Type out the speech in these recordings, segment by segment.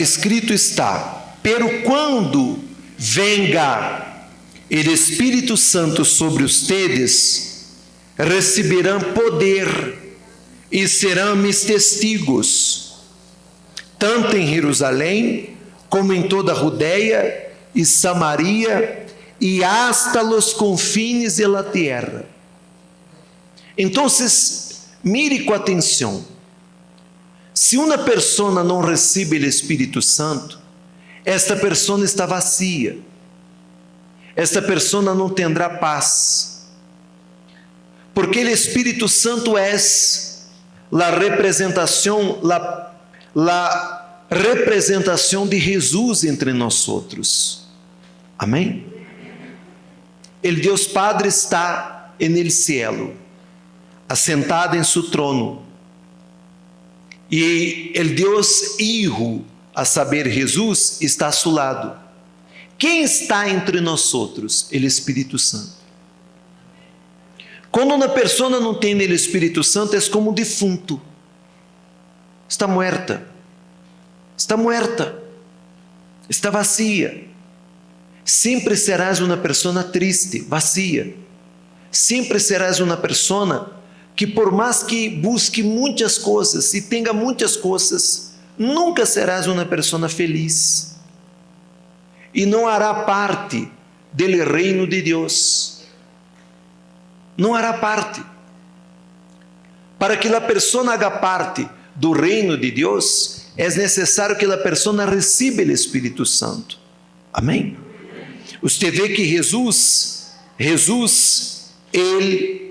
escrito está: pero quando venga o Espírito Santo sobre ustedes, receberão poder e serão mis testigos, tanto em Jerusalém como em toda a Judéia e Samaria e hasta los confines de la tierra. Então, mire com atenção. Se uma pessoa não recebe o Espírito Santo, esta pessoa está vazia. Esta pessoa não terá paz. Porque o Espírito Santo é a representação, la, la representação de Jesus entre nós outros. Amém? O Deus Padre está en el cielo, assentado em seu trono. E o Deus Hijo, a saber, Jesus, está a seu lado. Quem está entre nós outros? O Espírito Santo. Quando uma pessoa não tem o Espírito Santo, é como um defunto. Está muerta. Está muerta. Está vazia. Sempre serás uma pessoa triste, vazia. Sempre serás uma pessoa que, por mais que busque muitas coisas e tenha muitas coisas, nunca serás uma pessoa feliz. E não hará parte do reino de Deus. Não hará parte. Para que a pessoa haga parte do reino de Deus, é necessário que a pessoa receba o Espírito Santo. Amém? Você vê que Jesus, Jesus, ele,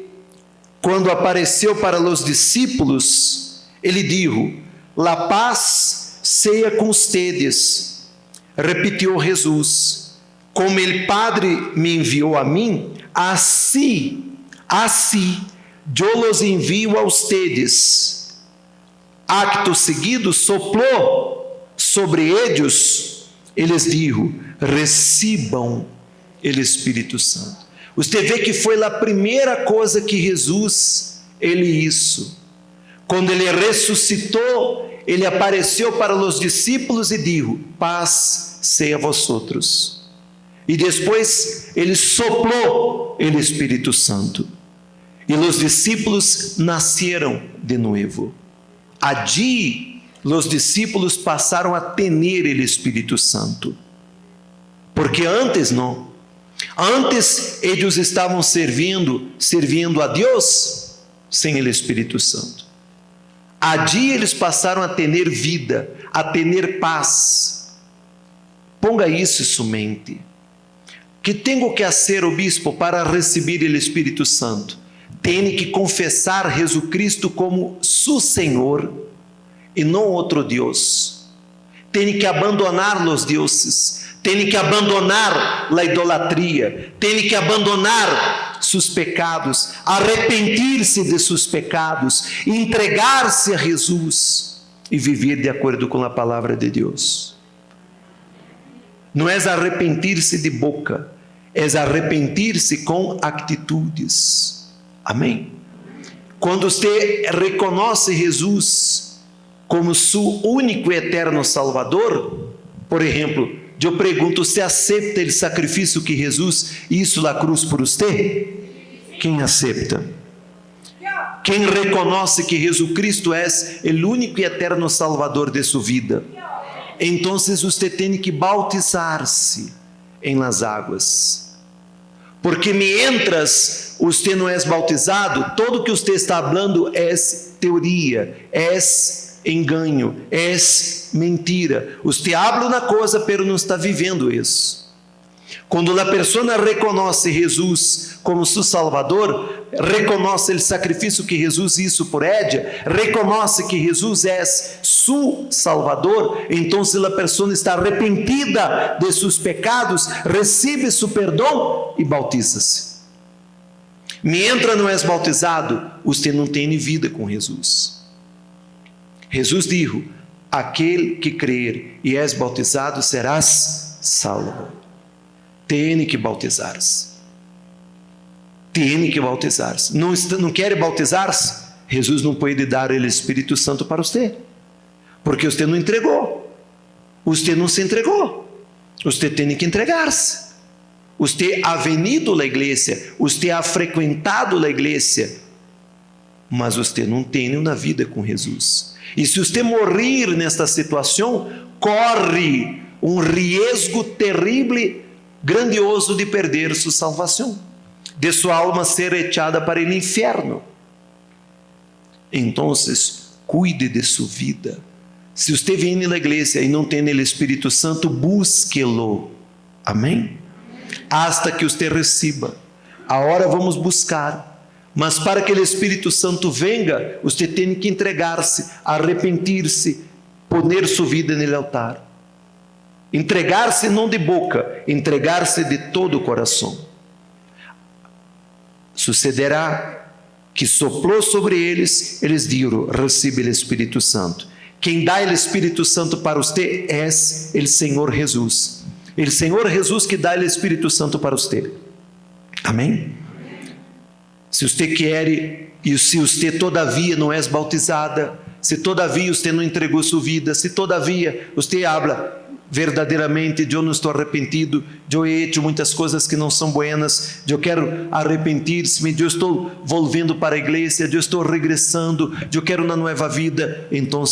quando apareceu para os discípulos, ele disse: La paz seja com ustedes. Repetiu Jesus: Como o Padre me enviou a mim, assim, assim, eu los envio a ustedes. Acto seguido, soplou sobre eles, eles dijo: recebam o Espírito Santo. Você vê que foi a primeira coisa que Jesus ele isso. Quando ele ressuscitou, ele apareceu para os discípulos e disse: Paz seja a vosotros. E depois ele soprou o Espírito Santo. E os discípulos nasceram de novo. Allí, os discípulos passaram a ter o Espírito Santo. Porque antes não. Antes eles estavam servindo, servindo a Deus sem o Espírito Santo. Adi eles passaram a ter vida, a ter paz. Ponga isso em sua mente. Que tenho que fazer o bispo para receber o Espírito Santo? Tem que confessar Jesus Cristo como seu Senhor e não outro Deus. Tem que abandonar os deuses tem que abandonar a idolatria, tem que abandonar seus pecados, arrepender-se de seus pecados, entregar-se a Jesus e viver de acordo com a palavra de Deus. Não é arrepender-se de boca, é arrepender-se com atitudes. Amém? Quando você reconhece Jesus como seu único e eterno Salvador, por exemplo, eu pergunto: você aceita o sacrifício que Jesus hizo na cruz por você? Quem aceita? Quem reconhece que Jesus Cristo é o único e eterno Salvador de sua vida? Então você tem que bautizar-se em las águas. Porque mientras você não é bautizado, todo que você está falando é teoria, é engano, é mentira. Você habla uma coisa, pero não está vivendo isso. Quando a pessoa reconhece Jesus como seu Salvador, reconhece o sacrifício que Jesus hizo por ella, reconhece que Jesus é seu Salvador, então se a pessoa está arrependida de seus pecados, recebe seu perdão e bautiza-se. Mientras não és bautizado, você não tem vida com Jesus. Jesus disse: Aquele que crer e és bautizado serás salvo. Tem que bautizar-se. Tem que bautizar-se. Não, não quer bautizar-se? Jesus não pode dar o Espírito Santo para você, porque você não entregou. Você não se entregou. Você tem que entregar-se. Você ha venido à igreja, você ha frequentado a igreja, mas você não tem uma vida com Jesus. E se você morrer nesta situação, corre um risco terrível, grandioso de perder sua salvação, de sua alma ser echada para o inferno. Então, cuide de sua vida. Se você vem na igreja e não tem o Espírito Santo, busque-lo. Amém? Hasta que você receba. Agora vamos buscar. Mas para que o Espírito Santo venga, você tem que entregar-se, arrepender-se, poner sua vida no altar. Entregar-se não de boca, entregar-se de todo o coração. Sucederá que soprou sobre eles, eles viram: recebe o Espírito Santo. Quem dá o Espírito Santo para você é o Senhor Jesus. O Senhor Jesus que dá o Espírito Santo para você. Amém? Se você quer e se você todavia não és bautizada, se todavia você não entregou sua vida, se todavia você habla verdadeiramente, eu não estou arrependido, eu he hecho muitas coisas que não são buenas, eu quero arrepentir-me, eu estou volvendo para a igreja, eu estou regressando, eu quero uma nova vida, então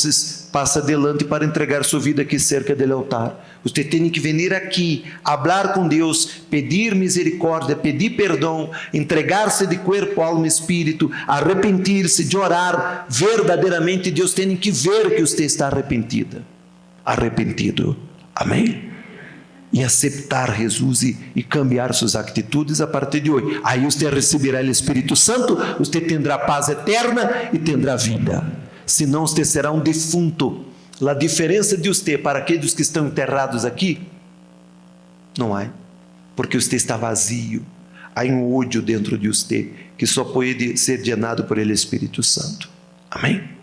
passa adelante para entregar sua vida aqui cerca do altar. Você tem que vir aqui, falar com Deus, pedir misericórdia, pedir perdão, entregar-se de corpo, alma e espírito, arrepentir-se, de orar verdadeiramente. Deus tem que ver que você está arrependida, arrependido. Amém? E aceitar Jesus e, e, cambiar suas atitudes a partir de hoje. Aí você receberá o Espírito Santo, você terá paz eterna e terá vida. Senão você será um defunto. A diferença de você para aqueles que estão enterrados aqui, não há, porque você está vazio. Há um ódio dentro de você que só pode ser llenado por ele Espírito Santo. Amém?